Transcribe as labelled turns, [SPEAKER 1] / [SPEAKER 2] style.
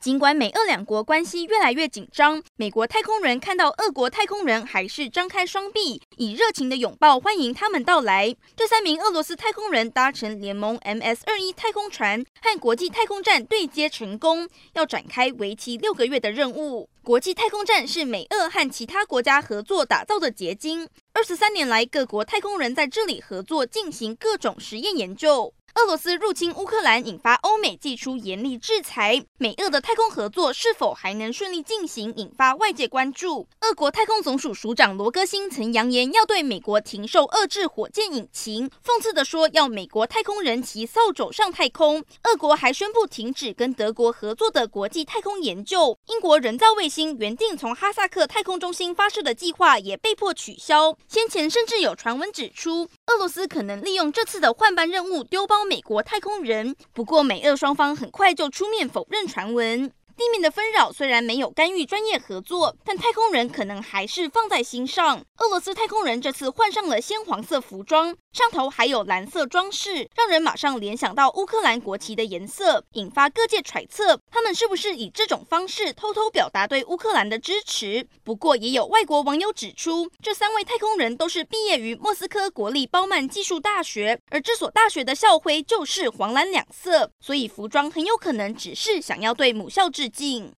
[SPEAKER 1] 尽管美俄两国关系越来越紧张，美国太空人看到俄国太空人还是张开双臂，以热情的拥抱欢迎他们到来。这三名俄罗斯太空人搭乘联盟 MS-21 太空船和国际太空站对接成功，要展开为期六个月的任务。国际太空站是美俄和其他国家合作打造的结晶，二十三年来，各国太空人在这里合作进行各种实验研究。俄罗斯入侵乌克兰，引发欧美祭出严厉制裁。美俄的太空合作是否还能顺利进行，引发外界关注。俄国太空总署署长罗戈辛曾扬言要对美国停售遏制火箭引擎，讽刺地说要美国太空人骑扫帚上太空。俄国还宣布停止跟德国合作的国际太空研究。英国人造卫星原定从哈萨克太空中心发射的计划也被迫取消。先前甚至有传闻指出，俄罗斯可能利用这次的换班任务丢包。美国太空人，不过美俄双方很快就出面否认传闻。地面的纷扰虽然没有干预专业合作，但太空人可能还是放在心上。俄罗斯太空人这次换上了鲜黄色服装，上头还有蓝色装饰，让人马上联想到乌克兰国旗的颜色，引发各界揣测，他们是不是以这种方式偷偷表达对乌克兰的支持？不过，也有外国网友指出，这三位太空人都是毕业于莫斯科国立鲍曼技术大学，而这所大学的校徽就是黄蓝两色，所以服装很有可能只是想要对母校致进。